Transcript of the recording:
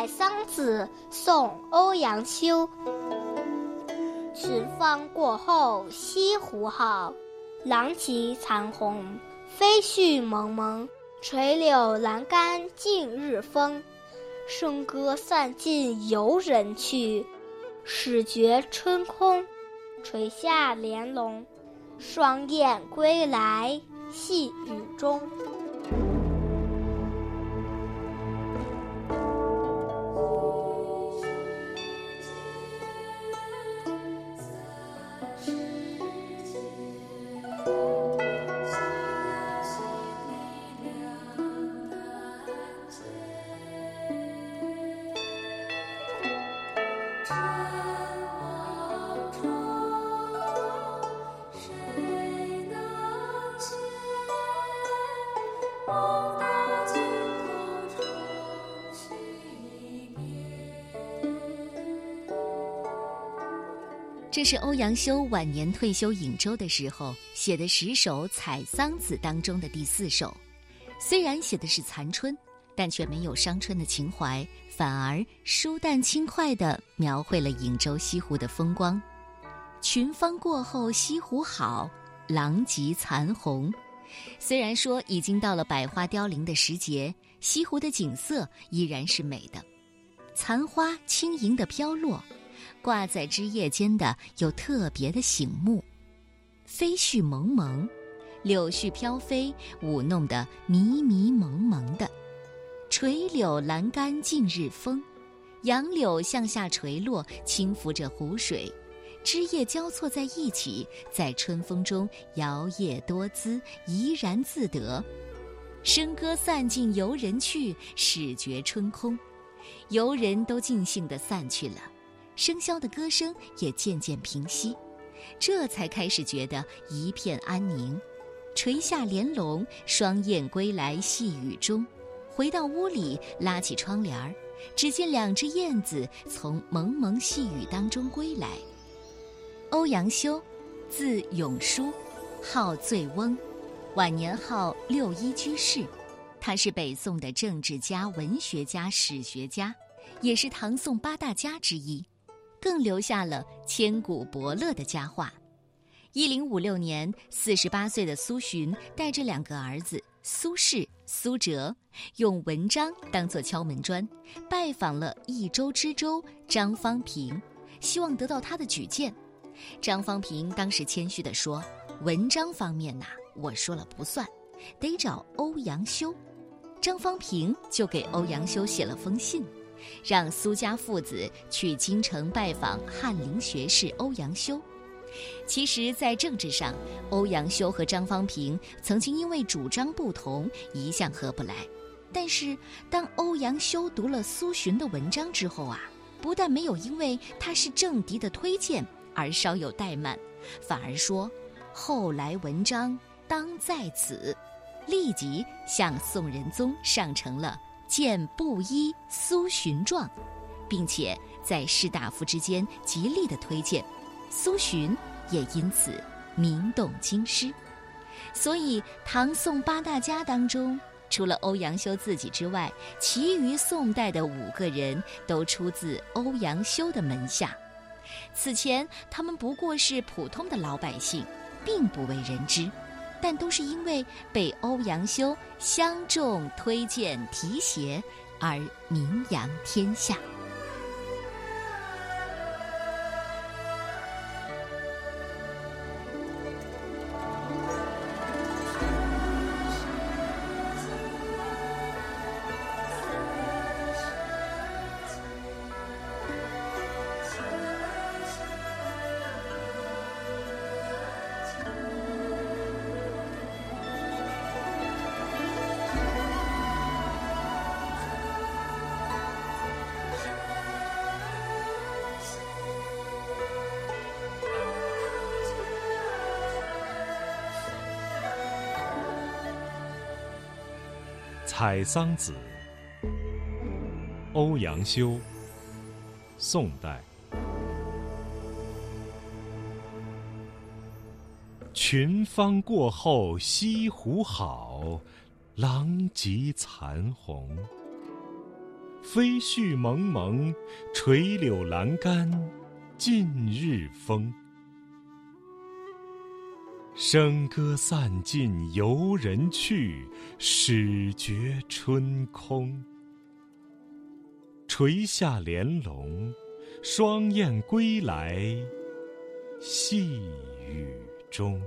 采桑子》宋·欧阳修。群芳过后西湖好，狼藉残红。飞絮蒙蒙，垂柳阑干尽日风。笙歌散尽游人去，始觉春空。垂下帘笼，双燕归来细雨中。这是欧阳修晚年退休颍州的时候写的十首《采桑子》当中的第四首。虽然写的是残春，但却没有伤春的情怀，反而舒淡轻快地描绘了颍州西湖的风光。群芳过后西湖好，狼藉残红。虽然说已经到了百花凋零的时节，西湖的景色依然是美的，残花轻盈地飘落。挂在枝叶间的有特别的醒目，飞絮蒙蒙，柳絮飘飞，舞弄得迷迷蒙蒙的。垂柳栏杆尽日风，杨柳向下垂落，轻拂着湖水，枝叶交错在一起，在春风中摇曳多姿，怡然自得。笙歌散尽游人去，始觉春空，游人都尽兴地散去了。笙箫的歌声也渐渐平息，这才开始觉得一片安宁。垂下帘笼，双燕归来细雨中。回到屋里，拉起窗帘儿，只见两只燕子从蒙蒙细雨当中归来。欧阳修，字永叔，号醉翁，晚年号六一居士。他是北宋的政治家、文学家、史学家，也是唐宋八大家之一。更留下了千古伯乐的佳话。一零五六年，四十八岁的苏洵带着两个儿子苏轼、苏辙，用文章当做敲门砖，拜访了益州知州张方平，希望得到他的举荐。张方平当时谦虚地说：“文章方面呐，我说了不算，得找欧阳修。”张方平就给欧阳修写了封信。让苏家父子去京城拜访翰林学士欧阳修。其实，在政治上，欧阳修和张方平曾经因为主张不同，一向合不来。但是，当欧阳修读了苏洵的文章之后啊，不但没有因为他是政敌的推荐而稍有怠慢，反而说：“后来文章当在此。”立即向宋仁宗上呈了。见布衣苏洵状，并且在士大夫之间极力的推荐，苏洵也因此名动京师。所以唐宋八大家当中，除了欧阳修自己之外，其余宋代的五个人都出自欧阳修的门下。此前他们不过是普通的老百姓，并不为人知。但都是因为被欧阳修相中、推荐、提携而名扬天下。《采桑子》，欧阳修，宋代。群芳过后西湖好，狼藉残红。飞絮蒙蒙，垂柳阑干尽日风。笙歌散尽游人去，始觉春空。垂下帘笼，双燕归来，细雨中。